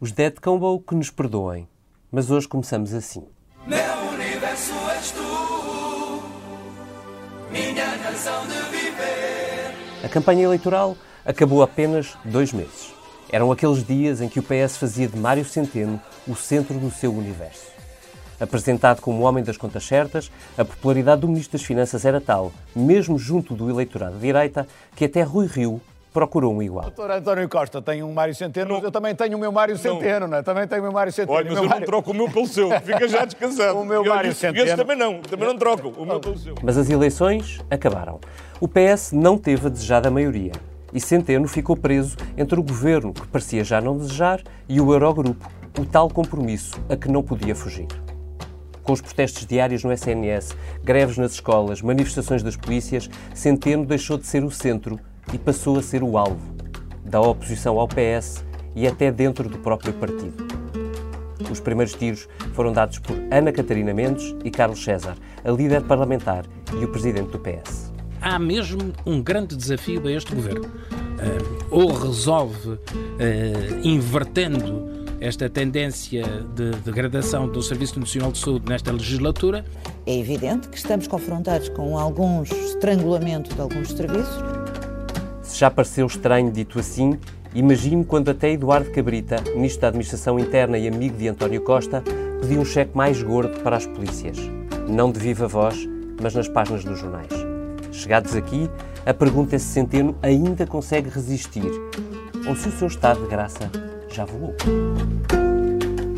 Os Dead Combo que nos perdoem, mas hoje começamos assim. Meu universo és tu, minha razão de viver. A campanha eleitoral acabou apenas dois meses. Eram aqueles dias em que o PS fazia de Mário Centeno o centro do seu universo. Apresentado como o homem das contas certas, a popularidade do Ministro das Finanças era tal, mesmo junto do eleitorado de direita, que até Rui Rio procurou um igual. Doutor António Costa tem um Mário Centeno, mas eu também tenho o meu Mário Centeno, não é? Também tenho o meu Mário Centeno. Olha, mas eu Mário... não troco o meu pelo seu, fica já descansado. O meu E olha, Mário Centeno. também não, também não trocam o meu pelo seu. Mas as eleições acabaram. O PS não teve a desejada maioria. E Centeno ficou preso entre o governo, que parecia já não desejar, e o Eurogrupo, o tal compromisso a que não podia fugir. Com os protestos diários no SNS, greves nas escolas, manifestações das polícias, Centeno deixou de ser o centro e passou a ser o alvo da oposição ao PS e até dentro do próprio partido. Os primeiros tiros foram dados por Ana Catarina Mendes e Carlos César, a líder parlamentar e o presidente do PS. há mesmo um grande desafio a este governo. Eh, ou resolve, eh, invertendo esta tendência de degradação do Serviço Nacional de Saúde nesta legislatura, É evidente que estamos confrontados com alguns estrangulamento de alguns serviços. Já pareceu estranho dito assim, imagine quando até Eduardo Cabrita, Ministro da Administração Interna e amigo de António Costa, pediu um cheque mais gordo para as polícias. Não de viva voz, mas nas páginas dos jornais. Chegados aqui, a pergunta é se Centeno ainda consegue resistir ou se o seu estado de graça já voou.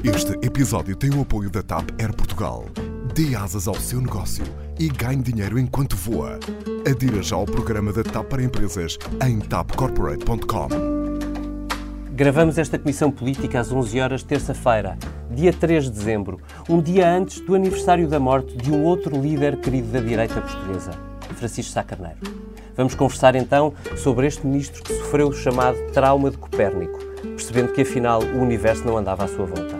Este episódio tem o apoio da TAP Air Portugal. Dê asas ao seu negócio e ganhe dinheiro enquanto voa. Adira já ao programa da TAP para empresas em tapcorporate.com. Gravamos esta comissão política às 11 horas terça-feira, dia 3 de dezembro, um dia antes do aniversário da morte de um outro líder querido da direita portuguesa, Francisco Sá Carneiro. Vamos conversar então sobre este ministro que sofreu o chamado trauma de Copérnico, percebendo que afinal o universo não andava à sua volta.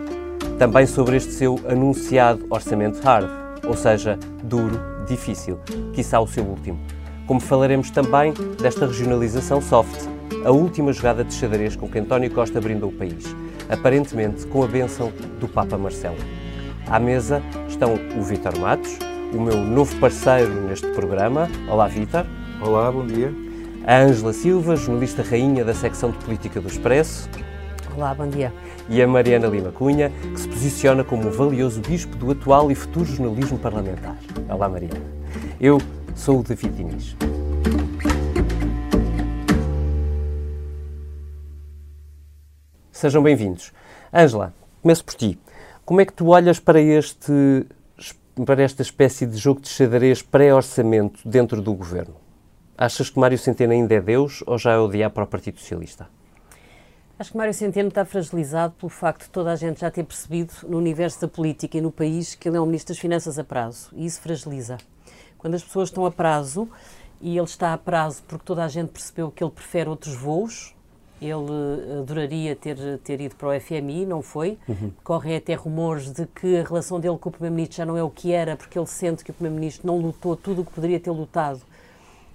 Também sobre este seu anunciado orçamento hard, ou seja, duro, difícil, quiçá o seu último. Como falaremos também desta regionalização soft, a última jogada de xadrez com que António Costa brindou o país, aparentemente com a bênção do Papa Marcelo. À mesa estão o Vítor Matos, o meu novo parceiro neste programa. Olá, Vítor. Olá, bom dia. A Ângela Silva, jornalista rainha da secção de política do Expresso. Olá, bom dia. E a Mariana Lima Cunha, que se posiciona como o valioso bispo do atual e futuro jornalismo parlamentar. Olá, Mariana. Eu sou o David Diniz. Sejam bem-vindos. Ângela, começo por ti. Como é que tu olhas para este para esta espécie de jogo de xadrez pré-orçamento dentro do governo? Achas que Mário Centeno ainda é Deus ou já é o diabo para o Partido Socialista? Acho que Mário Centeno está fragilizado pelo facto de toda a gente já ter percebido no universo da política e no país que ele é um Ministro das Finanças a prazo. E isso fragiliza. Quando as pessoas estão a prazo e ele está a prazo porque toda a gente percebeu que ele prefere outros voos, ele adoraria ter, ter ido para o FMI, não foi. Uhum. Correm até rumores de que a relação dele com o Primeiro-Ministro já não é o que era, porque ele sente que o Primeiro-Ministro não lutou tudo o que poderia ter lutado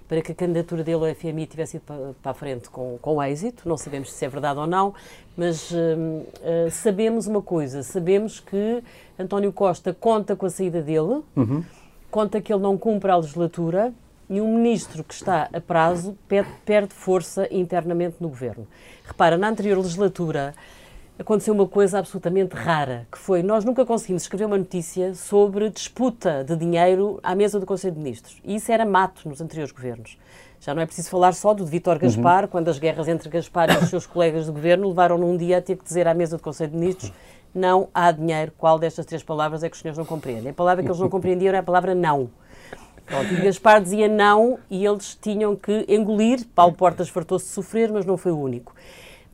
para que a candidatura dele ao FMI tivesse ido para, para a frente com, com êxito. Não sabemos se é verdade ou não, mas uh, uh, sabemos uma coisa: sabemos que António Costa conta com a saída dele, uhum. conta que ele não cumpre a legislatura e um ministro que está a prazo perde, perde, força internamente no governo. Repara, na anterior legislatura aconteceu uma coisa absolutamente rara, que foi nós nunca conseguimos escrever uma notícia sobre disputa de dinheiro à mesa do Conselho de Ministros. E isso era mato nos anteriores governos. Já não é preciso falar só do de Vítor Gaspar, uhum. quando as guerras entre Gaspar e os seus colegas do governo levaram num dia a ter que dizer à mesa do Conselho de Ministros não há dinheiro. Qual destas três palavras é que os senhores não compreendem? A palavra que eles não compreendiam era a palavra não. Pronto, e Gaspar dizia não e eles tinham que engolir. Paulo Portas fartou-se de sofrer, mas não foi o único.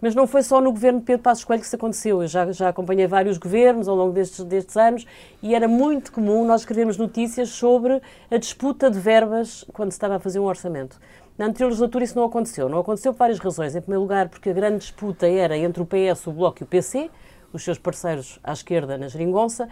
Mas não foi só no governo de Pedro Passos Coelho que isso aconteceu. Eu já, já acompanhei vários governos ao longo destes, destes anos e era muito comum nós escrevermos notícias sobre a disputa de verbas quando se estava a fazer um orçamento. Na anterior legislatura isso não aconteceu. Não aconteceu por várias razões. Em primeiro lugar, porque a grande disputa era entre o PS, o Bloco e o PC, os seus parceiros à esquerda na geringonça,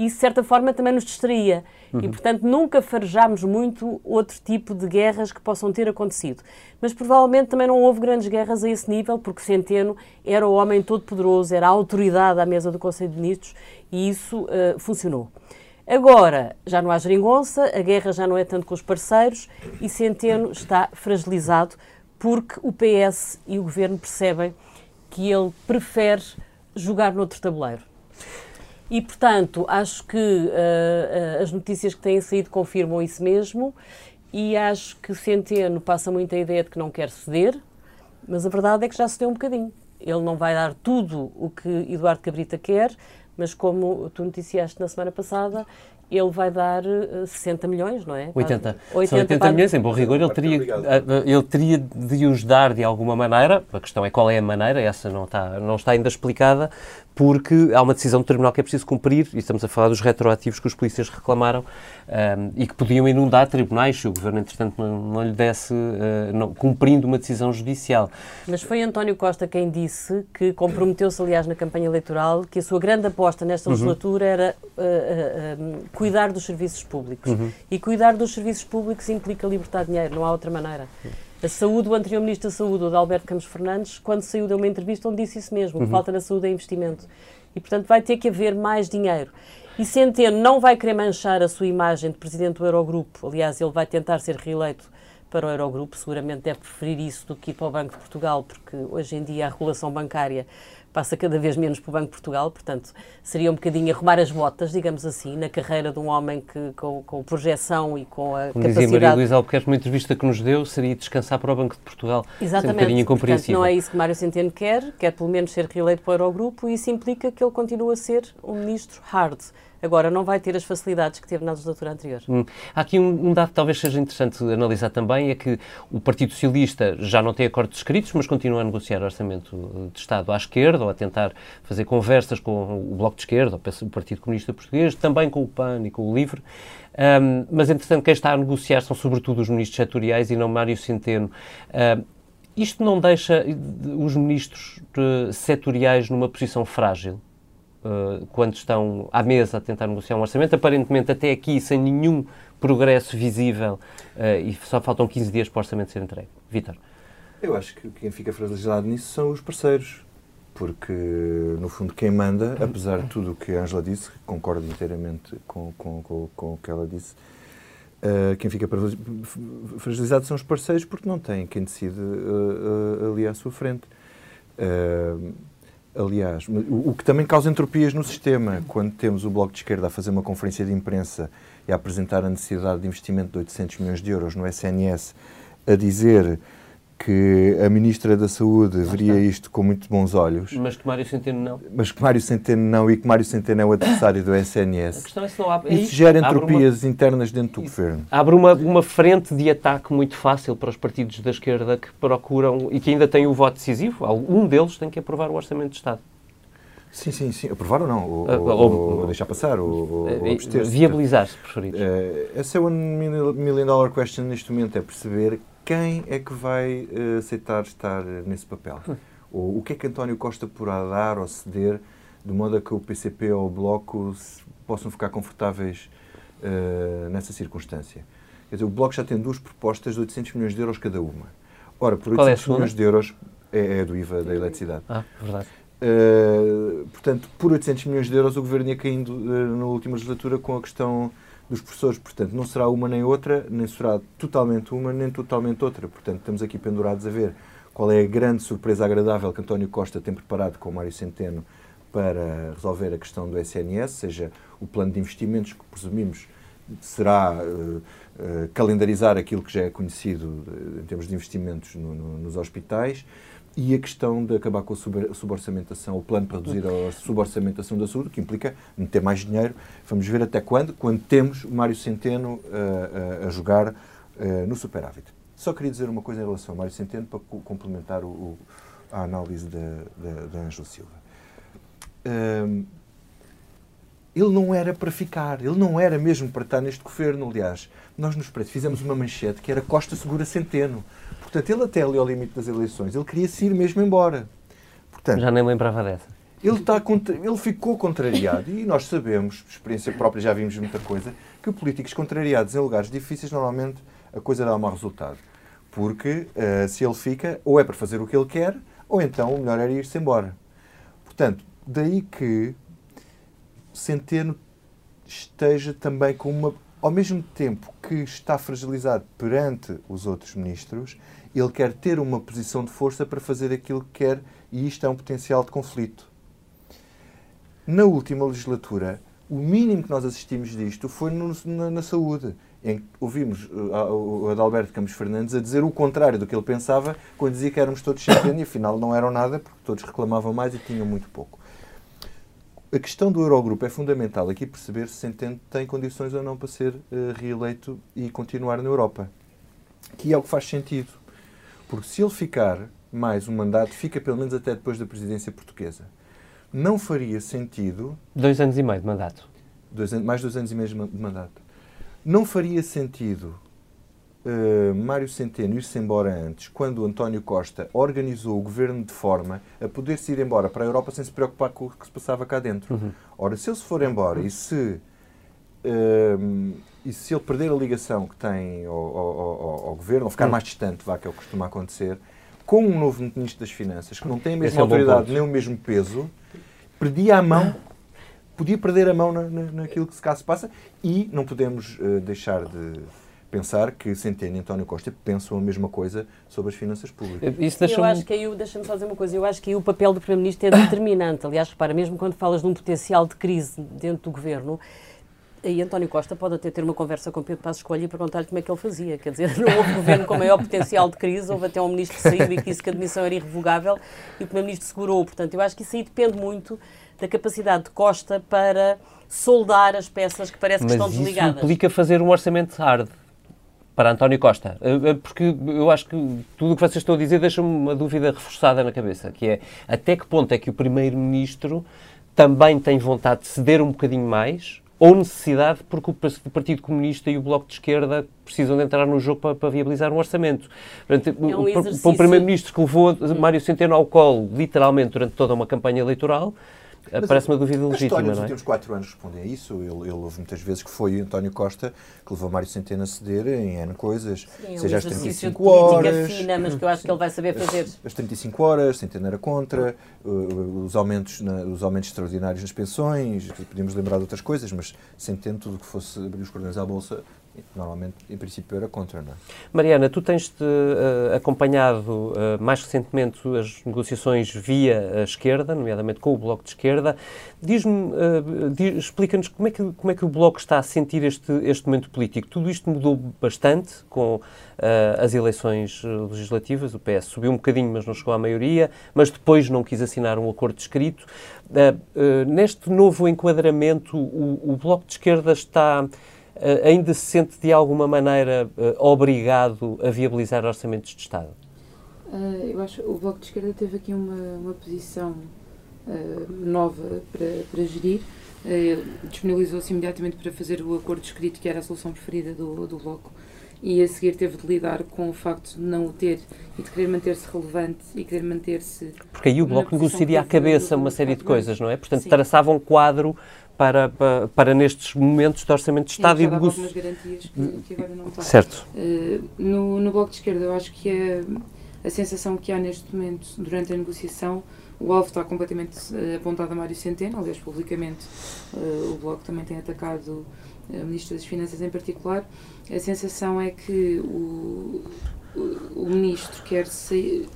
e isso, de certa forma, também nos distraía. E, portanto, nunca farejámos muito outro tipo de guerras que possam ter acontecido. Mas, provavelmente, também não houve grandes guerras a esse nível, porque Centeno era o homem todo-poderoso, era a autoridade à mesa do Conselho de Ministros, e isso uh, funcionou. Agora, já não há geringonça, a guerra já não é tanto com os parceiros, e Centeno está fragilizado, porque o PS e o Governo percebem que ele prefere jogar noutro tabuleiro. E, portanto, acho que uh, as notícias que têm saído confirmam isso mesmo e acho que Centeno passa muito a ideia de que não quer ceder, mas a verdade é que já cedeu um bocadinho. Ele não vai dar tudo o que Eduardo Cabrita quer, mas como tu noticiaste na semana passada, ele vai dar uh, 60 milhões, não é? 80. 80 São 80 para... milhões, em bom rigor, ele teria, ele teria de os dar de alguma maneira, a questão é qual é a maneira, essa não está, não está ainda explicada, porque há uma decisão do Tribunal que é preciso cumprir, e estamos a falar dos retroativos que os polícias reclamaram um, e que podiam inundar tribunais se o Governo, entretanto, não, não lhe desse, uh, não, cumprindo uma decisão judicial. Mas foi António Costa quem disse que comprometeu-se, aliás, na campanha eleitoral, que a sua grande aposta nesta uhum. legislatura uhum. era uh, uh, cuidar dos serviços públicos. Uhum. E cuidar dos serviços públicos implica libertar dinheiro, não há outra maneira. A saúde, o anterior Ministro da Saúde, o de Alberto Campos Fernandes, quando saiu de uma entrevista onde disse isso mesmo, uhum. que falta na saúde é investimento. E, portanto, vai ter que haver mais dinheiro. E Centeno não vai querer manchar a sua imagem de Presidente do Eurogrupo. Aliás, ele vai tentar ser reeleito para o Eurogrupo. Seguramente deve preferir isso do que ir para o Banco de Portugal, porque hoje em dia a regulação bancária passa cada vez menos para o Banco de Portugal, portanto, seria um bocadinho arrumar as botas, digamos assim, na carreira de um homem que, com, com projeção e com a Como capacidade... dizia Maria Luísa Albuquerque, uma entrevista que nos deu, seria descansar para o Banco de Portugal. Exatamente, um portanto, não é isso que Mário Centeno quer, quer pelo menos ser reeleito para o Eurogrupo e isso implica que ele continua a ser um ministro hard. Agora, não vai ter as facilidades que teve na legislatura anterior. Hum. Há aqui um, um, dado que talvez seja interessante analisar também, é que o Partido Socialista já não tem acordos escritos, mas continua a negociar orçamento de Estado à esquerda, ou a tentar fazer conversas com o Bloco de Esquerda, o Partido Comunista Português, também com o PAN e com o LIVRE. Um, mas, entretanto, quem está a negociar são sobretudo os ministros setoriais e não Mário Centeno. Um, isto não deixa os ministros uh, setoriais numa posição frágil? Uh, quando estão à mesa a tentar negociar um orçamento, aparentemente até aqui sem nenhum progresso visível uh, e só faltam 15 dias para o orçamento ser entregue. Vítor. Eu acho que quem fica fragilizado nisso são os parceiros, porque no fundo quem manda, apesar de tudo o que a Angela disse, concordo inteiramente com, com, com, com o que ela disse, Uh, quem fica fragilizado são os parceiros porque não têm quem decide uh, uh, ali à sua frente. Aliás, o, que também causa entropias no sistema, quando temos o Bloco de Esquerda a fazer uma conferência de imprensa e a apresentar a necessidade de investimento de 800 milhões de euros no SNS, a dizer que a Ministra da Saúde veria isto com muito bons olhos. Mas que Mário Centeno não. Mas que Mário Centeno não e que Mário Centeno é o adversário do SNS. A questão é se não há... Isso gera entropias uma... internas dentro do Isso. governo. Abre uma, uma frente de ataque muito fácil para os partidos da esquerda que procuram e que ainda têm o voto decisivo. Um deles tem que aprovar o Orçamento de Estado. Sim, sim, sim. Aprovar ou não? Ou, uh, ou, ou deixar passar? Ou, uh, Viabilizar-se, preferido. Uh, essa é o million dollar question neste momento, é perceber quem é que vai uh, aceitar estar nesse papel? Hum. Ou o que é que António Costa poderá dar ou ceder de modo a que o PCP ou o Bloco possam ficar confortáveis uh, nessa circunstância? Quer dizer, o Bloco já tem duas propostas de 800 milhões de euros cada uma. Ora, por 800 é milhões de euros é, é do IVA da eletricidade. Ah, verdade. Uh, portanto, por 800 milhões de euros o Governo ia caindo uh, na última legislatura com a questão dos professores. Portanto, não será uma nem outra, nem será totalmente uma nem totalmente outra. Portanto, estamos aqui pendurados a ver qual é a grande surpresa agradável que António Costa tem preparado com o Mário Centeno para resolver a questão do SNS, seja o plano de investimentos que presumimos será uh, uh, calendarizar aquilo que já é conhecido em termos de investimentos no, no, nos hospitais, e a questão de acabar com a suborçamentação, o plano para reduzir a suborçamentação da saúde, que implica meter mais dinheiro. Vamos ver até quando, quando temos o Mário Centeno uh, uh, a jogar uh, no superávit. Só queria dizer uma coisa em relação ao Mário Centeno para complementar o, o, a análise da, Ângela Silva. Ehm, ele não era para ficar, ele não era mesmo para estar neste governo. Aliás, nós nos fizemos uma manchete que era Costa Segura Centeno. Portanto, ele até ali ao limite das eleições, ele queria se ir mesmo embora. Portanto, Já nem lembrava dessa. Ele, está contra... ele ficou contrariado e nós sabemos, por experiência própria já vimos muita coisa, que políticos contrariados em lugares difíceis normalmente a coisa dá mau resultado. Porque uh, se ele fica, ou é para fazer o que ele quer, ou então o melhor era ir-se embora. Portanto, daí que Centeno esteja também com uma. Ao mesmo tempo que está fragilizado perante os outros ministros, ele quer ter uma posição de força para fazer aquilo que quer e isto é um potencial de conflito. Na última legislatura, o mínimo que nós assistimos disto foi no, na, na, saúde, em ouvimos uh, o Adalberto Campos Fernandes a dizer o contrário do que ele pensava quando dizia que éramos todos centeno e afinal não eram nada porque todos reclamavam mais e tinham muito pouco. A questão do Eurogrupo é fundamental aqui perceber se Centeno tem condições ou não para ser uh, reeleito e continuar na Europa. Que é o que faz sentido. Porque se ele ficar mais um mandato, fica pelo menos até depois da presidência portuguesa não faria sentido. Dois anos e meio de mandato. Dois, mais dois anos e meio de mandato. Não faria sentido uh, Mário Centeno ir-se embora antes, quando António Costa organizou o governo de forma a poder-se ir embora para a Europa sem se preocupar com o que se passava cá dentro. Uhum. Ora, se ele se for embora e se. Uh, e se ele perder a ligação que tem ao, ao, ao, ao governo, ou ficar uhum. mais distante, vá, que é o que costuma acontecer, com um novo Ministro das Finanças, que não tem a mesma Esse autoridade é nem o mesmo peso, perdia a mão, podia perder a mão na, na, naquilo que se cá se passa e não podemos uh, deixar de pensar que Centeno e António Costa pensam a mesma coisa sobre as finanças públicas. Isso deixa eu acho que aí, deixa-me só dizer uma coisa, eu acho que aí o papel do Primeiro-Ministro é determinante. Aliás, repara, mesmo quando falas de um potencial de crise dentro do governo, aí António Costa pode até ter uma conversa com Pedro Passos Coelho e perguntar-lhe como é que ele fazia. Quer dizer, não houve governo com maior potencial de crise, houve até um ministro que saiu e que disse que a admissão era irrevogável e o primeiro-ministro segurou. Portanto, eu acho que isso aí depende muito da capacidade de Costa para soldar as peças que parece que Mas estão desligadas. Isso implica fazer um orçamento hard para António Costa. Eh, eh, porque eu acho que tudo o que vocês estão a dizer deixa-me uma dúvida reforçada na cabeça, que é até que ponto é que o Primeiro-Ministro também tem vontade de ceder um bocadinho mais ou necessidade porque o Partido Comunista e o Bloco de Esquerda precisam de entrar no jogo para, para viabilizar um orçamento. Portanto, é um para um Primeiro-Ministro que levou Mário Centeno ao colo, literalmente, durante toda uma campanha eleitoral, Parece uma dúvida legítima, não é? Nos últimos quatro anos respondem a isso. Ele, ele houve muitas vezes que foi António Costa que levou Mário Centeno a ceder em N coisas, Sim, seja um as 35 horas. fina, mas que eu acho que ele vai saber fazer. As, as 35 horas, Centeno era contra, uh, os, aumentos na, os aumentos extraordinários nas pensões, podíamos lembrar de outras coisas, mas Centeno, tudo que fosse abrir os cordões à Bolsa, normalmente, em princípio, era contra, não é? Mariana, tu tens-te uh, acompanhado uh, mais recentemente as negociações via a esquerda, nomeadamente com o Bloco de Esquerda. Diz-me, uh, explica-nos como, é que, como é que o Bloco está a sentir este, este momento político. Tudo isto mudou bastante com as eleições legislativas. O PS subiu um bocadinho, mas não chegou à maioria, mas depois não quis assinar um acordo escrito. neste novo enquadramento, o, o Bloco de Esquerda está ainda se sente de alguma maneira uh, obrigado a viabilizar orçamentos de Estado? Uh, eu acho que o Bloco de Esquerda teve aqui uma, uma posição nova para, para gerir. Disponibilizou-se imediatamente para fazer o acordo escrito, que era a solução preferida do, do Bloco e a seguir teve de lidar com o facto de não o ter e de querer manter-se relevante e querer manter-se. Porque aí o Bloco negociaria à cabeça uma série de coisas, não é? Portanto, Sim. traçava um quadro para, para, para, nestes momentos de orçamento de Estado e, e algumas garantias que, que, agora não está. Certo. Uh, no, no Bloco de Esquerda, eu acho que é a sensação que há neste momento, durante a negociação, o alvo está completamente uh, apontado a Mário Centeno, aliás, publicamente uh, o Bloco também tem atacado o Ministro das Finanças em particular. A sensação é que o, o, o Ministro quer sair,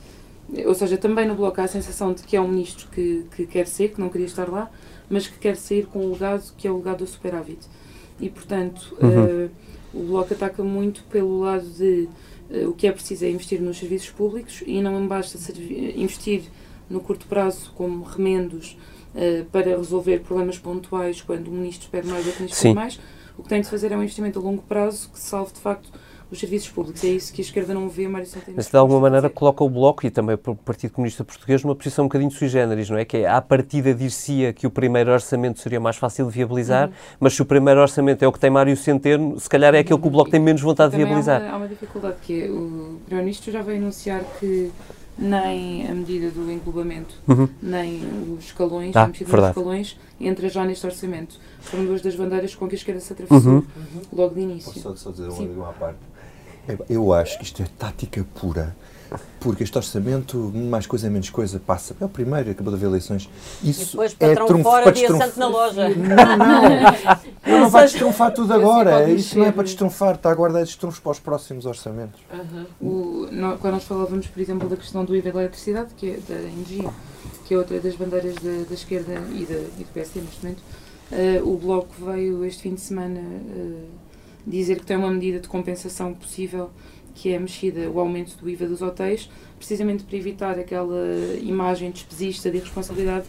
ou seja, também no Bloco há a sensação de que é um Ministro que, que quer sair, que não queria estar lá, mas que quer sair com um legado que é o legado do superávit. E, portanto, uhum. uh, o Bloco ataca muito pelo lado de uh, o que é preciso é investir nos serviços públicos e não basta investir no curto prazo como remendos uh, para resolver problemas pontuais quando o ministro pede mais ou o ministro pede mais. O que tem de fazer é um investimento a longo prazo que salve, de facto, os serviços públicos. É isso que a esquerda não vê, Mário Centeno. Mas de alguma maneira coloca o Bloco e também o Partido Comunista Português numa posição um bocadinho sui generis, não é? Que é, à partida dir-se-ia que o primeiro orçamento seria mais fácil de viabilizar, uhum. mas se o primeiro orçamento é o que tem Mário Centeno, se calhar é aquele que o Bloco tem menos vontade de viabilizar. Há uma, há uma dificuldade, que é o Primeiro-Ministro já veio anunciar que nem a medida do englobamento, Uhum. nem os escalões, Ah, a verdade. dos escalões, entra já neste orçamento. Foram duas das bandeiras com que a esquerda se atravessou Uhum. logo de início. Posso só, dizer Sim. uma, parte? Eu acho que isto é tática pura. Porque este orçamento, mais coisa, menos coisa, passa. É o primeiro, acabou de haver eleições. Isso E depois, é patrão trunfo- fora, dia santo na loja. Não, não. Não vai destrunfar tudo agora. Isso não é para destrunfar. Está a guardar estes trunfos para os próximos orçamentos. O, nó- quando nós falávamos, por exemplo, da questão do IVA da eletricidade, que é da energia, que é outra das bandeiras da, da esquerda e, da, e do PSD neste momento, eh, o Bloco veio este fim de semana eh, dizer que tem uma medida de compensação possível, que é a mexida, o aumento do IVA dos hotéis, precisamente para evitar aquela imagem despesista de irresponsabilidade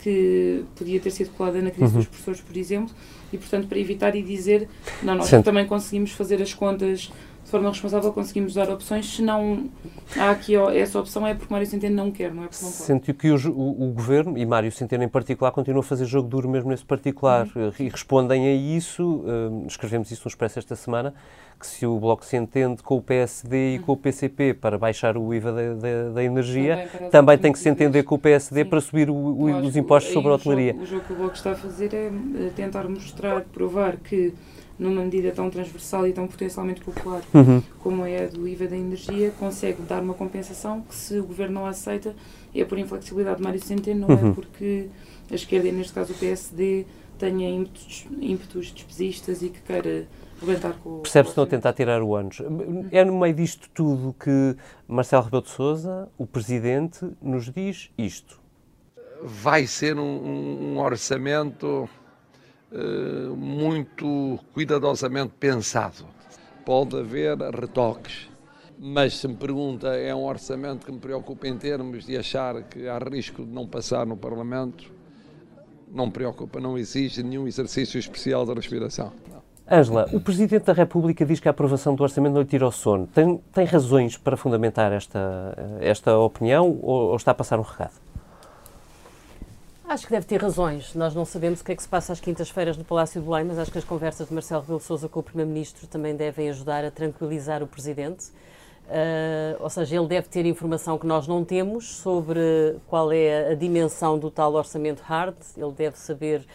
que podia ter sido colada na crise Uhum. dos professores, por exemplo, e portanto para evitar e dizer, não, nós Sente- também conseguimos fazer as contas de forma responsável, conseguimos dar opções, se não há aqui essa opção é porque Mário Centeno não quer, não é porque não pode. Sentiu que o, o- o governo, e Mário Centeno em particular, continua a fazer jogo duro mesmo nesse particular. Uhum. Eh, E respondem a isso, eh, escrevemos isso no Expresso esta semana, que se o Bloco se entende com o PSD e com o PCP para baixar o IVA da, da- da energia, Também também tem que se entender com o PSD Sim. para subir o- o- os impostos sobre a o jogo- hotelaria. O jogo que o Bloco está a fazer é eh, tentar mostrar, provar que numa medida tão transversal e tão potencialmente popular Uhum. como é a do IVA da energia, consegue dar uma compensação que se o Governo não aceita é por inflexibilidade de Mário Centeno, não Uhum. é porque a esquerda, e neste caso o PSD, tenha ímpetos, ímpetos despesistas e que queira com. Percebe-se o não tentar tirar o ânus. É no meio disto tudo que Marcelo Rebelo de Sousa, o Presidente, nos diz isto. vai ser um, um- orçamento eh, muito cuidadosamente pensado. Pode haver retoques, mas se me pergunta, é um orçamento que me preocupa em termos de achar que há risco de não passar no Parlamento? Não me preocupa, não exige nenhum exercício especial de respiração. Ângela, o Presidente da República diz que a aprovação do orçamento não lhe tira o sono. Tem, tem razões para fundamentar esta, esta opinião ou, ou está a passar um recado? Acho que deve ter razões. Nós não sabemos o que é que se passa às quintas-feiras no Palácio de Belém, mas acho que as conversas de Marcelo Rebelo Sousa com o Primeiro-Ministro também devem ajudar a tranquilizar o Presidente. Ah, ou seja, ele deve ter informação que nós não temos sobre qual é a dimensão do tal orçamento hard. Ele deve saber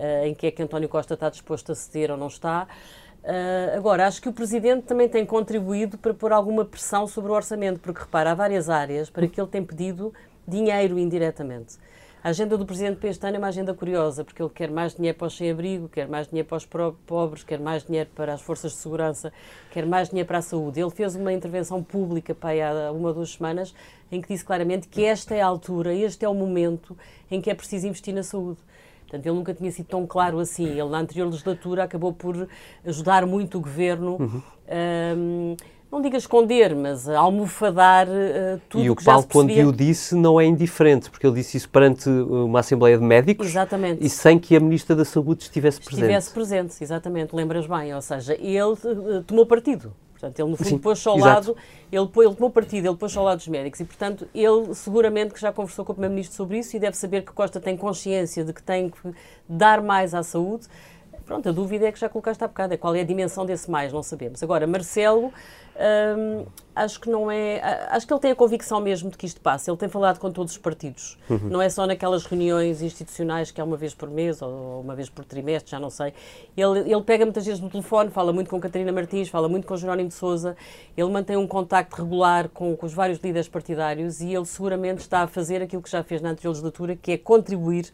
ah, em que é que António Costa está disposto a ceder ou não está. Ah, agora, acho que o Presidente também tem contribuído para pôr alguma pressão sobre o orçamento, porque repara, há várias áreas para que ele tem pedido dinheiro indiretamente. A agenda do Presidente para este ano é uma agenda curiosa, porque ele quer mais dinheiro para os sem-abrigo, quer mais dinheiro para os pobres, quer mais dinheiro para as forças de segurança, quer mais dinheiro para a saúde. Ele fez uma intervenção pública para há uma ou duas semanas em que disse claramente que esta é a altura, este é o momento em que é preciso investir na saúde. Portanto, ele nunca tinha sido tão claro assim. Ele, na anterior legislatura, acabou por ajudar muito o governo, Uhum. hum, não diga esconder, mas a almofadar uh, tudo e o que já Paulo, se quando percebia. o disse, não é indiferente, porque ele disse isso perante uma Assembleia de Médicos Exatamente. e sem que a Ministra da Saúde estivesse presente. estivesse presente, exatamente, lembras bem, ou seja, ele eh, tomou partido. Portanto, ele no fundo Sim, pôs-se ao exato. lado, ele, ele tomou partido, ele pôs-se ao lado dos médicos e, portanto, ele seguramente que já conversou com o Primeiro-Ministro sobre isso e deve saber que Costa tem consciência de que tem que dar mais à saúde. Pronto, a dúvida é que já colocaste há bocado, é qual é a dimensão desse mais, não sabemos. Agora, Marcelo, hum, acho que não é. Acho que ele tem a convicção mesmo de que isto passa. Ele tem falado com todos os partidos. Uhum. Não é só naquelas reuniões institucionais que é uma vez por mês ou uma vez por trimestre, já não sei. Ele, ele pega muitas vezes no telefone, fala muito com Catarina Martins, fala muito com Jerónimo de Souza. Ele mantém um contacto regular com, com os vários líderes partidários e ele seguramente está a fazer aquilo que já fez na anterior legislatura, que é contribuir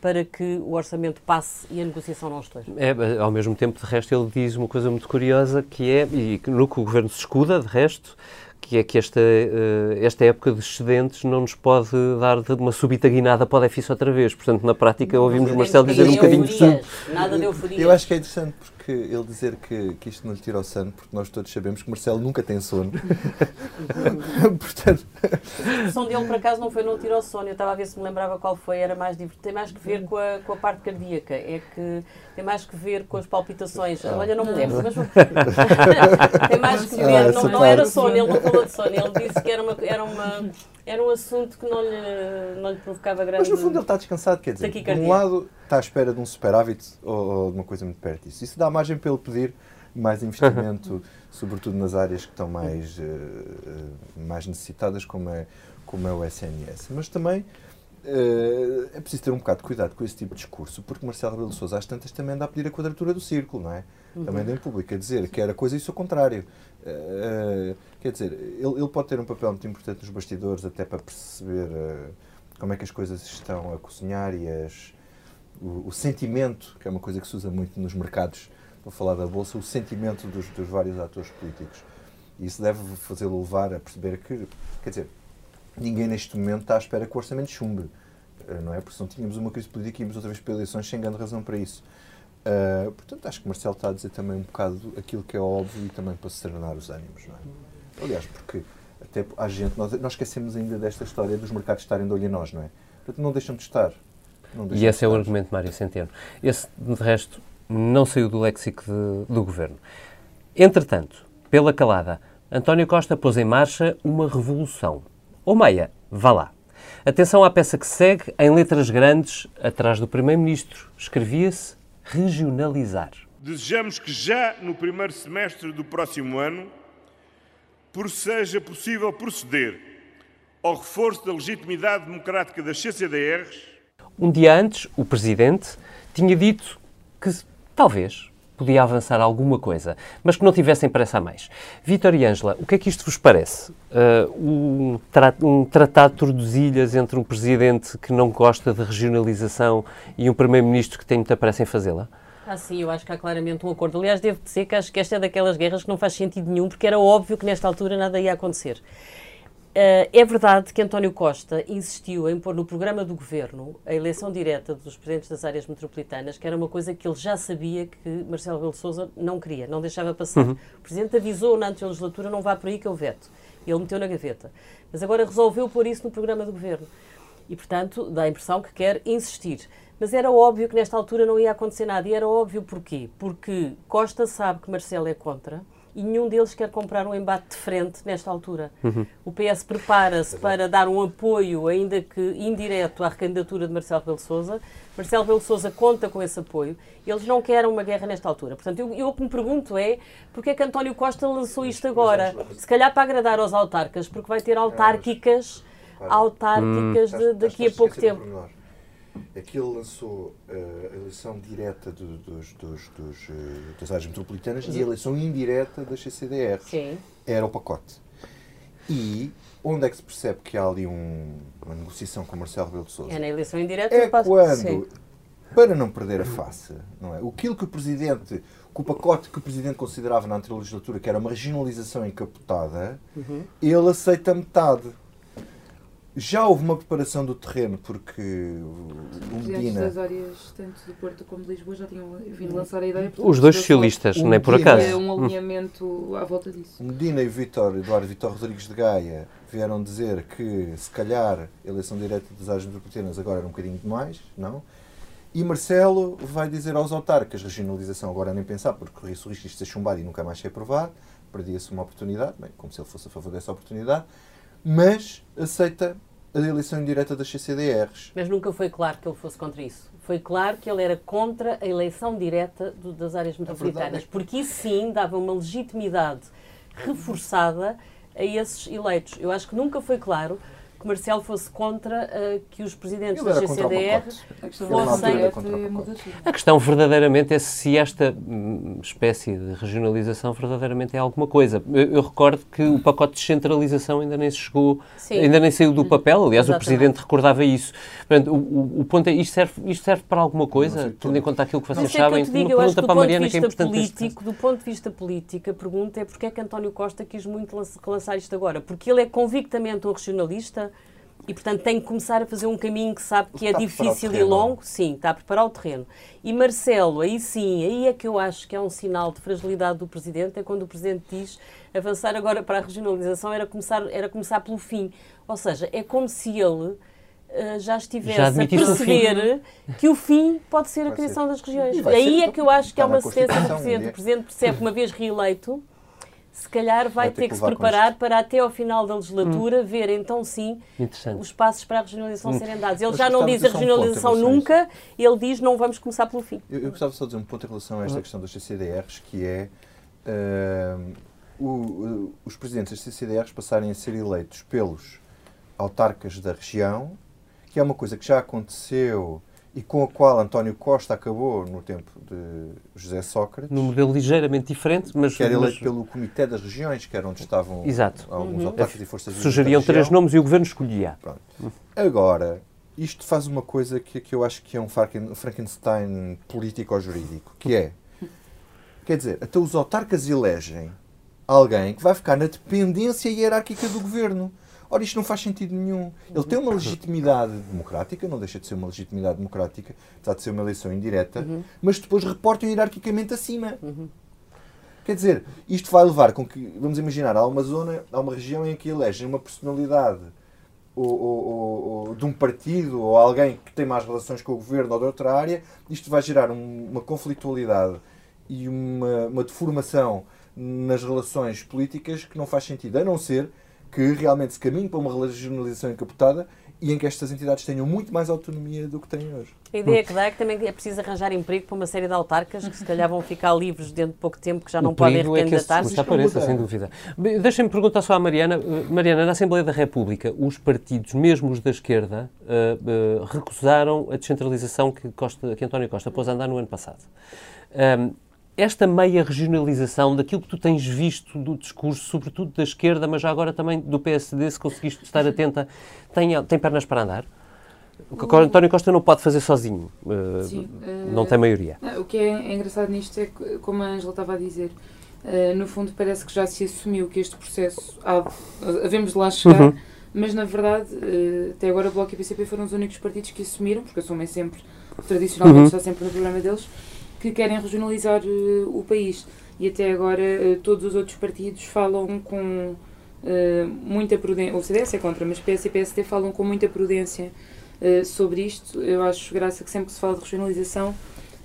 para que o orçamento passe e a negociação não esteja. É, ao mesmo tempo, de resto, ele diz uma coisa muito curiosa, que é, e no que o Governo se escuda, de resto, que é que esta, eh, esta época de excedentes não nos pode dar de uma súbita guinada para o déficit outra vez. Portanto, na prática, ouvimos Marcelo dizer um bocadinho de tudo. Nada de euforia. Eu acho que é interessante porque ele dizer que, que isto não lhe tira o sono, porque nós todos sabemos que Marcelo nunca tem sono. Portanto, O som dele, por acaso, não foi não tirou sono. Eu estava a ver se me lembrava qual foi. Era mais divertido. Tem mais que ver com a, com a parte cardíaca. É que tem mais que ver com as palpitações. Olha, não me lembro. Mas... tem mais que ver. Ah, não, não era sono. Ele não falou de sono. Ele disse que era, uma, era, uma, era um assunto que não lhe, não lhe provocava grande... mas no fundo ele está descansado, quer dizer, de um lado está à espera de um superávit ou, de uma coisa muito perto disso. Isso dá margem para ele pedir mais investimento, sobretudo nas áreas que estão mais, eh, mais necessitadas, como é, como é o SNS. Mas também eh, é preciso ter um bocado de cuidado com esse tipo de discurso, porque Marcelo Rebelo Sousa às tantas também anda a pedir a quadratura do círculo, não é? Uhum. Também anda em público, a dizer que era coisa e isso ao contrário. Eh, quer dizer, ele, ele pode ter um papel muito importante nos bastidores, até para perceber como é que as coisas estão a cozinhar e as, o, o sentimento, que é uma coisa que se usa muito nos mercados, para falar da Bolsa, o sentimento dos, dos vários atores políticos. E isso deve fazê-lo levar a perceber que, quer dizer, ninguém neste momento está à espera que o orçamento chumbe, eh, não é? Porque se não tínhamos uma crise política íamos outra vez para eleições sem grande razão para isso. Uh, portanto, acho que Marcelo está a dizer também um bocado aquilo que é óbvio e também para serenar os ânimos, não é? Aliás, porque até há gente, nós, nós esquecemos ainda desta história dos mercados estarem de olho em nós, não é? Portanto, não deixam de estar. E esse é o argumento de Mário Centeno. Esse, de resto, não saiu do léxico de- do governo. Entretanto, pela calada, António Costa pôs em marcha uma revolução. Ou meia, vá lá. Atenção à peça que segue, em letras grandes, atrás do Primeiro-Ministro. Escrevia-se regionalizar. Desejamos que já no primeiro semestre do próximo ano por seja possível proceder ao reforço da legitimidade democrática das CCDRs Um dia antes, o Presidente tinha dito que talvez podia avançar alguma coisa, mas que não tivessem pressa a mais. Vítor e Ângela, o que é que isto vos parece? Uh, um, tra um tratado de tordesilhas entre um Presidente que não gosta de regionalização e um Primeiro-Ministro que tem muita pressa em fazê-la? Ah, sim, eu acho que há claramente um acordo. Aliás, devo dizer que acho que esta é daquelas guerras que não faz sentido nenhum, porque era óbvio que nesta altura nada ia acontecer. Eh, é verdade que António Costa insistiu em pôr no programa do governo a eleição direta dos presidentes das áreas metropolitanas, que era uma coisa que ele já sabia que Marcelo Rebelo de Sousa não queria, não deixava passar. Uhum. O presidente avisou na legislatura, não vá por aí que eu veto. Ele meteu na gaveta. Mas agora resolveu pôr isso no programa do governo. E, portanto, dá a impressão que quer insistir. Mas era óbvio que nesta altura não ia acontecer nada. E era óbvio porquê? Porque Costa sabe que Marcelo é contra e nenhum deles quer comprar um embate de frente nesta altura. O PS prepara-se para dar um apoio, ainda que indireto, à recandidatura de Marcelo Rebelo de Sousa. Marcelo Rebelo de Sousa conta com esse apoio. Eles não querem uma guerra nesta altura. Portanto, eu, eu o que me pergunto é porque é que António Costa lançou isto agora? Se calhar para agradar aos autarcas, porque vai ter autárquicas, autárquicas de- daqui a pouco tempo. É que ele lançou eh, a eleição direta do- dos, dos, dos, eh, das áreas metropolitanas e a eleição indireta das CCDR. Sim. Era o pacote. E onde é que se percebe que há ali um- uma negociação com Marcelo Rebelo de Sousa? É na eleição indireta. É eu passo- quando, Sim. para não perder a face, não é? Aquilo que o Presidente, que o pacote que o Presidente considerava na anterior legislatura, que era uma regionalização encapotada, Uhum. ele aceita metade. Já houve uma preparação do terreno, porque o Os presidentes Medina... das áreas, tanto do Porto como de Lisboa, já tinham vindo lançar a ideia. Os dois socialistas, nem por dia- acaso. É um alinhamento à volta disso. Medina e o Vitor, Eduardo Vitor Rodrigues de Gaia vieram dizer que se calhar a eleição direta das áreas metropolitanas agora era um bocadinho demais, não? E Marcelo vai dizer aos autarcas, regionalização agora nem pensar, porque corria-se o risco de isto ser chumbado e nunca mais ser aprovado, perdia-se uma oportunidade, bem, como se ele fosse a favor dessa oportunidade, mas aceita a eleição indireta das CCDRs. Mas nunca foi claro que ele fosse contra isso. Foi claro que ele era contra a eleição direta do- das áreas metropolitanas, é que- porque isso sim dava uma legitimidade reforçada a esses eleitos. Eu acho que nunca foi claro que Marcelo fosse contra eh, que os presidentes da altura fossem... tudo. A questão verdadeiramente é se esta hum, espécie de regionalização verdadeiramente é alguma coisa. Eu, eu recordo que o pacote de descentralização ainda nem se chegou, Sim. ainda nem saiu do papel. Aliás, Exatamente. o Presidente recordava isso. Portanto, o, o- ponto é, isto serve, isto serve para alguma coisa? Tendo em conta aquilo que vocês é que sabem, digo, uma pergunta que do para a ponto de Mariana que é vista importante político, do ponto de vista político, a pergunta é porque é que António Costa quis muito lança- lançar isto agora? Porque ele é convictamente um regionalista e, portanto, tem que começar a fazer um caminho que sabe que é Está o difícil e longo. Sim, está a preparar o terreno. E Marcelo, aí sim, aí é que eu acho que é um sinal de fragilidade do Presidente, é quando o Presidente diz avançar agora para a regionalização era começar, era começar pelo fim. Ou seja, é como se ele eh, já estivesse Já a admitisse o perceber que o fim pode ser a ser. criação das regiões. Aí é que eu acho que é uma cedência do Presidente. O Presidente percebe que uma vez reeleito, se calhar vai, Vai ter ter que que se preparar para até ao final da legislatura ver então sim os passos para a regionalização serem dados. Ele Mas já não diz a um regionalização isso. nunca, ele diz não vamos começar pelo fim. Eu, eu gostava só de dizer um ponto em relação a esta questão das CCDRs, que é ah, o- o- os presidentes das CCDRs passarem a ser eleitos pelos autarcas da região, que é uma coisa que já aconteceu e com a qual António Costa acabou no tempo de José Sócrates. Num modelo ligeiramente diferente, mas... Que era eleito mas- pelo Comitê das Regiões, que era onde estavam Exato. alguns Uhum. autarcas e forças Sugeriam três nomes e o governo escolhia. Pronto. Agora, isto faz uma coisa que, que eu acho que é um Franken- Frankenstein político-jurídico, que é, quer dizer, até os autarcas elegem alguém que vai ficar na dependência hierárquica do governo. Ora, isto não faz sentido nenhum. Ele tem uma legitimidade democrática, não deixa de ser uma legitimidade democrática, apesar de ser uma eleição indireta, mas depois reportam hierarquicamente acima. Quer dizer, isto vai levar com que, vamos imaginar, há uma zona, há uma região em que elegem uma personalidade ou- ou- ou de um partido ou alguém que tem mais relações com o governo ou de outra área, isto vai gerar um- uma conflitualidade e uma, uma deformação nas relações políticas que não faz sentido, a não ser que realmente se caminhe para uma regionalização encapotada e em que estas entidades tenham muito mais autonomia do que têm hoje. A ideia que dá é que também é preciso arranjar emprego para uma série de autarcas que se calhar vão ficar livres dentro de pouco tempo, que já não o podem perigo é que apareça, sem dúvida. Deixem-me perguntar só à Mariana. Eh, Mariana, na Assembleia da República, os partidos, mesmo os da esquerda, eh, eh, recusaram a descentralização que, Costa, que António Costa pôs a andar no ano passado. Esta meia regionalização daquilo que tu tens visto do discurso, sobretudo da esquerda, mas já agora também do PSD, se conseguiste estar atenta, tem, tem pernas para andar? O que o António Costa não pode fazer sozinho. eh, Sim, não eh, tem maioria. não, O que é engraçado nisto é que, como a Ângela estava a dizer, eh, no fundo parece que já se assumiu que este processo há, havemos de lá chegar, Uhum. mas na verdade, eh, até agora o Bloco e o PCP foram os únicos partidos que assumiram, porque assumem sempre, tradicionalmente Uhum. está sempre no programa deles, que querem regionalizar eh, o país. E até agora eh, todos os outros partidos falam com eh, muita prudência, o CDS é contra, mas PS e PSD falam com muita prudência sobre isto. Eu acho graça que sempre que se fala de regionalização,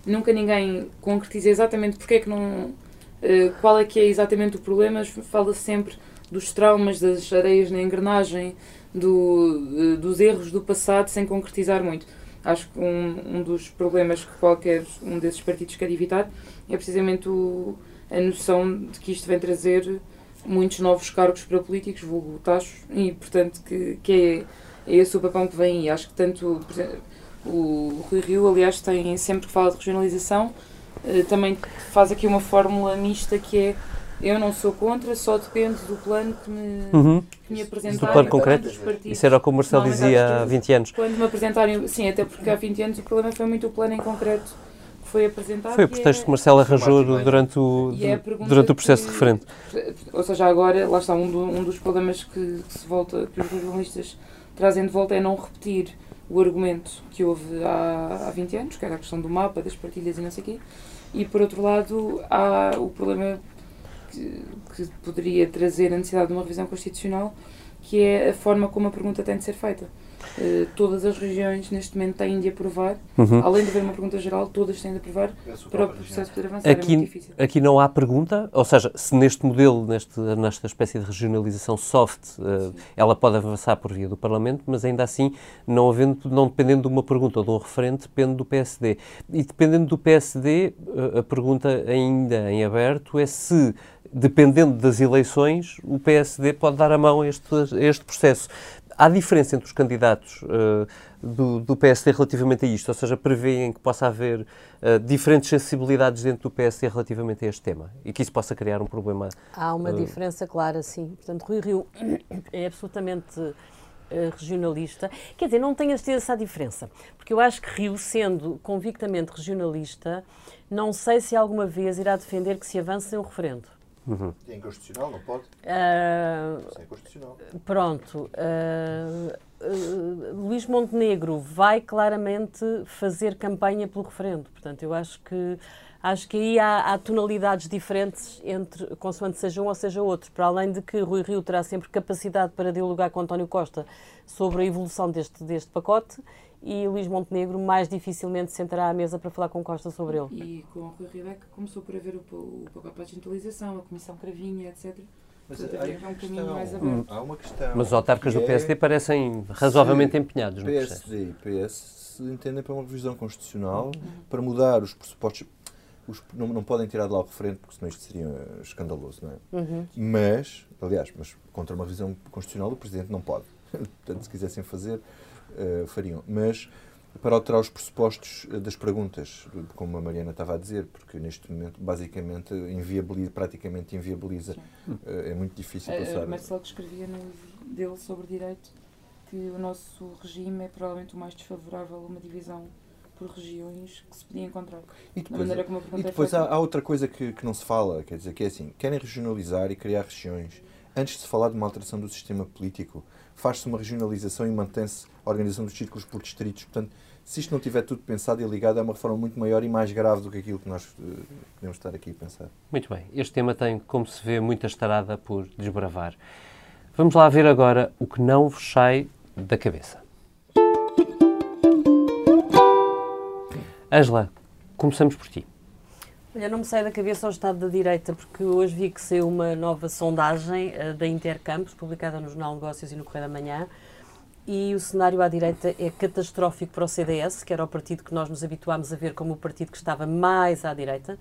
nunca ninguém concretiza exatamente porque é que não. qual é que é exatamente o problema, mas fala sempre dos traumas, das areias na engrenagem, do, dos erros do passado, sem concretizar muito. Acho que um, um dos problemas que qualquer um desses partidos quer evitar é precisamente o, a noção de que isto vem trazer muitos novos cargos para políticos, vulgo tachos, e portanto que, que é, é esse o papão que vem aí. Acho que tanto exemplo, o Rui Rio, aliás, tem sempre que fala de regionalização, eh, também faz aqui uma fórmula mista que é eu não sou contra, só depende do plano que me, Uhum. que me Do apresentarem. plano concreto? dos partidos. Isso era o que o Marcelo dizia há que 20 anos. Quando me apresentarem, sim, até porque há 20 anos o problema foi muito o plano em concreto que foi apresentado. Foi o pretexto é- que Marcelo arranjou durante o, é durante o processo que- de referendo. Ou seja, agora, lá está, um, do- um dos problemas que, que se volta, que os jornalistas trazem de volta é não repetir o argumento que houve há, há 20 anos, que era a questão do mapa, das partilhas e não sei o quê. E, por outro lado, há o problema que, que poderia trazer a necessidade de uma revisão constitucional, que é a forma como a pergunta tem de ser feita. Eh, todas as regiões neste momento têm de aprovar, Uhum. além de haver uma pergunta geral, todas têm de aprovar para o processo poder avançar. é muito Aqui, difícil. aqui não há pergunta, ou seja, se neste modelo, neste, nesta espécie de regionalização soft, eh, ela pode avançar por via do Parlamento, mas ainda assim, não, havendo, não dependendo de uma pergunta ou de um referente, depende do PSD. E dependendo do PSD, eh, a pergunta ainda em aberto é se, dependendo das eleições, o PSD pode dar a mão a este, a este processo. Há diferença entre os candidatos eh, do, do PSD relativamente a isto? Ou seja, prevêem que possa haver eh, diferentes sensibilidades dentro do PSD relativamente a este tema e que isso possa criar um problema? Há uma eh, diferença clara, sim. Portanto, Rui Rio é absolutamente regionalista. Quer dizer, não tenho a certeza essa diferença, porque eu acho que Rio, sendo convictamente regionalista, não sei se alguma vez irá defender que se avance sem um referendo. Uhum. É inconstitucional, não pode? Ah, Isso é inconstitucional. Pronto. ah, ah, Luís Montenegro vai claramente fazer campanha pelo referendo. Portanto, eu acho que acho que aí há, há tonalidades diferentes entre consoante seja um ou seja outro. Para além de que Rui Rio terá sempre capacidade para dialogar com António Costa sobre a evolução deste, deste pacote e Luís Montenegro mais dificilmente sentará à mesa para falar com Costa sobre ele. E com o Rui Rio é que começou por haver o, o pacote para a descentralização, a Comissão Cravinha, etc. Mas há uma um caminho questão. mais Hum. Há uma questão. Mas os autarcas do é PSD parecem razoavelmente empenhados no processo. PSD e PS se entendem para uma revisão constitucional para mudar os pressupostos. Os, não, não podem tirar de lá o referente, porque senão isto seria escandaloso, não é? Uhum. Mas, aliás, mas contra uma revisão constitucional o Presidente não pode. portanto, se quisessem fazer, uh, fariam. Mas para alterar os pressupostos das perguntas, como a Mariana estava a dizer, porque neste momento, basicamente, inviabiliza, praticamente inviabiliza. Uh, é muito difícil passar. Uh, Marcelo que escrevia no dele sobre direito que o nosso regime é provavelmente o mais desfavorável a uma divisão por regiões que se podia encontrar. E depois, e depois há, há, outra coisa que, que não se fala, quer dizer, que é assim, querem regionalizar e criar regiões. Antes de se falar de uma alteração do sistema político, faz-se uma regionalização e mantém-se a organização dos círculos por distritos. Portanto, se isto não tiver tudo pensado e ligado, é uma reforma muito maior e mais grave do que aquilo que nós uh, podemos estar aqui a pensar. Muito bem. Este tema tem, como se vê, muita estarada por desbravar. Vamos lá ver agora o que não vos sai da cabeça. Angela, começamos por ti. Olha, não me sai da cabeça o Estado da Direita, porque hoje vi que saiu uma nova sondagem uh, da Intercampos, publicada no Jornal Negócios e no Correio da Manhã, e o cenário à direita é catastrófico para o CDS, que era o partido que nós nos habituámos a ver como o partido que estava mais à direita.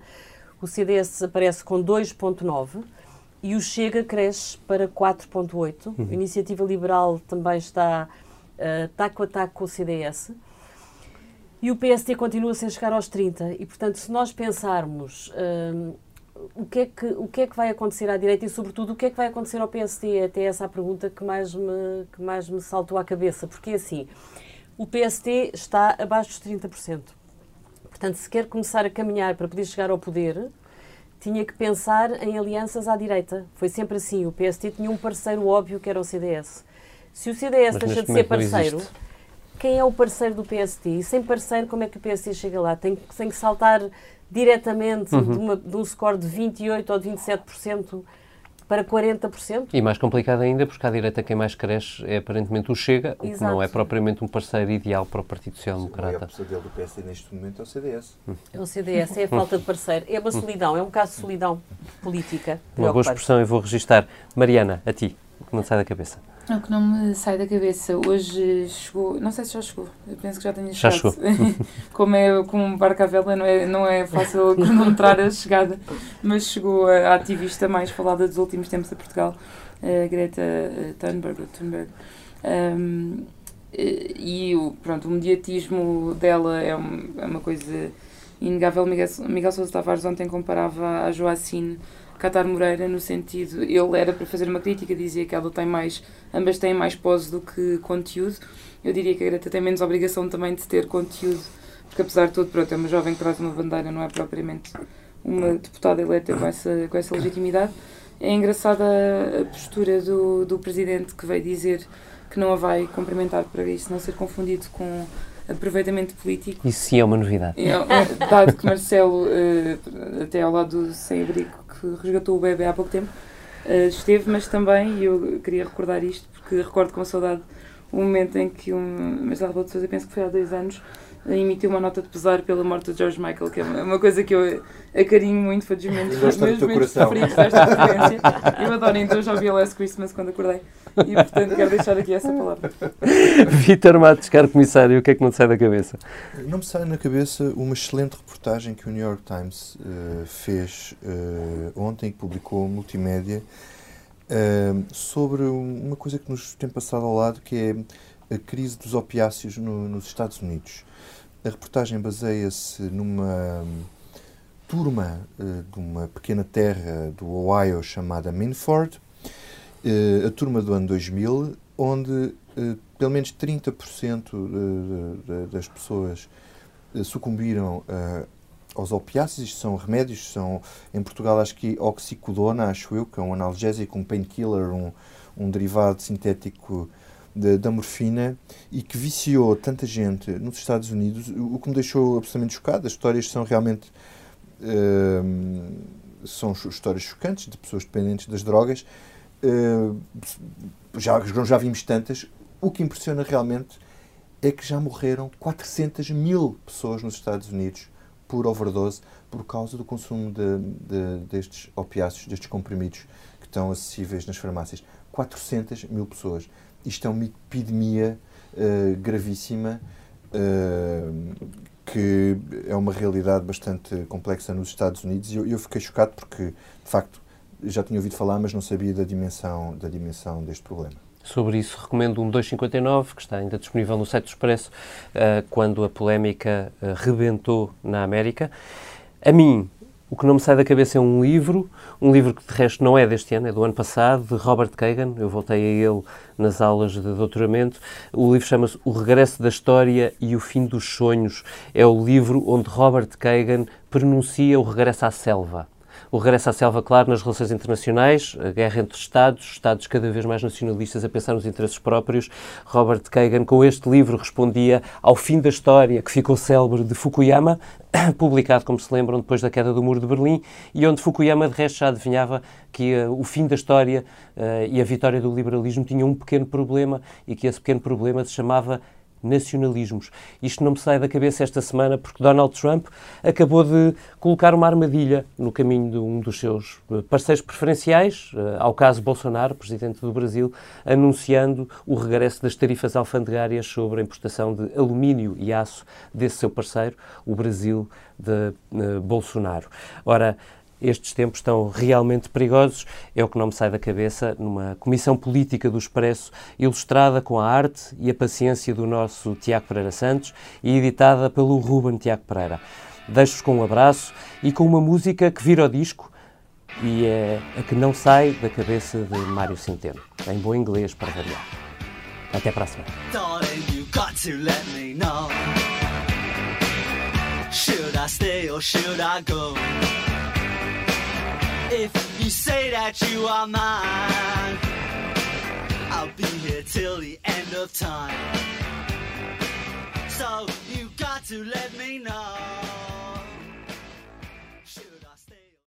O CDS aparece com 2,9 e o Chega cresce para 4,8. Uhum. A Iniciativa Liberal também está uh, taco a taco com o CDS. E o PST continua sem chegar aos 30. E, portanto, se nós pensarmos uh, o, que é que, o que é que vai acontecer à direita e, sobretudo, o que é que vai acontecer ao PST, é até essa a pergunta que mais me, que mais me saltou à cabeça. Porque, assim, o PST está abaixo dos 30%. Portanto, se quer começar a caminhar para poder chegar ao poder, tinha que pensar em alianças à direita. Foi sempre assim. O PST tinha um parceiro óbvio que era o CDS. Se o CDS Mas deixa de ser parceiro, quem é o parceiro do PST? E sem parceiro, como é que o PST chega lá? Tem, tem que saltar diretamente uhum. de, uma, de um score de 28% ou de 27% para 40%. E mais complicado ainda, porque à direita quem mais cresce é aparentemente o Chega, o que não é propriamente um parceiro ideal para o Partido Social Democrata. O maior do PSD neste momento é o CDS. É o CDS, é a falta de parceiro. É uma solidão, é um caso de solidão política. Uma boa expressão e vou registar. Mariana, a ti, o que não sai da cabeça. É o que não me sai da cabeça. Hoje chegou, não sei se já chegou, eu penso que já tenha chegado. Já chegou. como é como um barco à vela, não é, não é fácil cronometrar a chegada, mas chegou a ativista mais falada dos últimos tempos a Portugal, a Greta Thunberg. Thunberg. Um, e o, pronto, o mediatismo dela é, é uma coisa inegável. Miguel, Miguel Sousa Tavares ontem comparava a Joacine Catar Moreira no sentido, ele era para fazer uma crítica, dizia que ela tem mais, ambas têm mais pose do que conteúdo. Eu diria que a Greta tem menos obrigação também de ter conteúdo, porque apesar de tudo, pronto, é uma jovem que traz uma bandeira, não é propriamente uma deputada eleita com essa, com essa legitimidade. É engraçada a postura do, do presidente que veio dizer que não a vai cumprimentar para isso não ser confundido com aproveitamento político. Isso sim é uma novidade. É, é, dado que Marcelo, uh, até ao lado do sem-abrigo que resgatou o bebê há pouco tempo, uh, esteve, mas também, e eu queria recordar isto, porque recordo com saudade o momento em que um Marcelo Rebelo de Sousa, penso que foi há dois anos, emitiu uma nota de pesar pela morte de George Michael, que é uma coisa que eu acarinho muito, foi dos momentos, meus momentos preferidos desta conferência. Eu adoro, então já ouvi a Last Christmas quando acordei. E portanto quero deixar aqui essa palavra. Vitor Matos, caro comissário, o que é que não te sai da cabeça? Não me sai na cabeça uma excelente reportagem que o New York Times uh, fez uh, ontem, que publicou multimédia, uh, sobre uma coisa que nos tem passado ao lado, que é a crise dos opiáceos no, nos Estados Unidos. A reportagem baseia-se numa turma de uma pequena terra do Ohio chamada Minford, uh, a turma do ano 2000, onde uh, pelo menos 30% de, de, das pessoas uh, sucumbiram aos opiáceos. São remédios, são em Portugal acho que oxicodona, acho eu, que é um analgésico, um painkiller, um, um derivado sintético de, da morfina e que viciou tanta gente nos Estados Unidos, o que me deixou absolutamente chocado. As histórias são realmente. Uh, são histórias chocantes de pessoas dependentes das drogas Uh, já, já vimos tantas. O que impressiona realmente é que já morreram 400 mil pessoas nos Estados Unidos por overdose por causa do consumo de, de, destes opiáceos, destes comprimidos que estão acessíveis nas farmácias. 400 mil pessoas. Isto é uma epidemia uh, gravíssima uh, que é uma realidade bastante complexa nos Estados Unidos e eu, eu fiquei chocado porque, de facto, já tinha ouvido falar, mas não sabia da dimensão, da dimensão deste problema. Sobre isso, recomendo um 259, que está ainda disponível no site do Expresso, uh, quando a polémica uh, rebentou na América. A mim, o que não me sai da cabeça é um livro, um livro que de resto não é deste ano, é do ano passado, de Robert Kagan. Eu voltei a ele nas aulas de doutoramento. O livro chama-se O Regresso da História e o Fim dos Sonhos. É o livro onde Robert Kagan pronuncia o regresso à selva o regresso à selva, claro, nas relações internacionais, a guerra entre Estados, Estados cada vez mais nacionalistas a pensar nos interesses próprios. Robert Kagan, com este livro, respondia ao fim da história que ficou célebre de Fukuyama, publicado, como se lembram, depois da queda do Muro de Berlim, e onde Fukuyama, de resto, já adivinhava que uh, o fim da história uh, e a vitória do liberalismo tinham um pequeno problema e que esse pequeno problema se chamava nacionalismos. Isto não me sai da cabeça esta semana porque Donald Trump acabou de colocar uma armadilha no caminho de um dos seus eh, parceiros preferenciais, eh, ao caso Bolsonaro, presidente do Brasil, anunciando o regresso das tarifas alfandegárias sobre a importação de alumínio e aço desse seu parceiro, o Brasil de uh, Bolsonaro. Ora, estes tempos estão realmente perigosos, é o que não me sai da cabeça numa comissão política do Expresso, ilustrada com a arte e a paciência do nosso Tiago Pereira Santos e editada pelo Ruben Tiago Pereira. Deixo-vos com um abraço e com uma música que vira o disco e é a que não sai da cabeça de Mário Centeno, em bom inglês para variar. Até para a semana. If you say that you are mine, I'll be here till the end of time. So you got to let me know.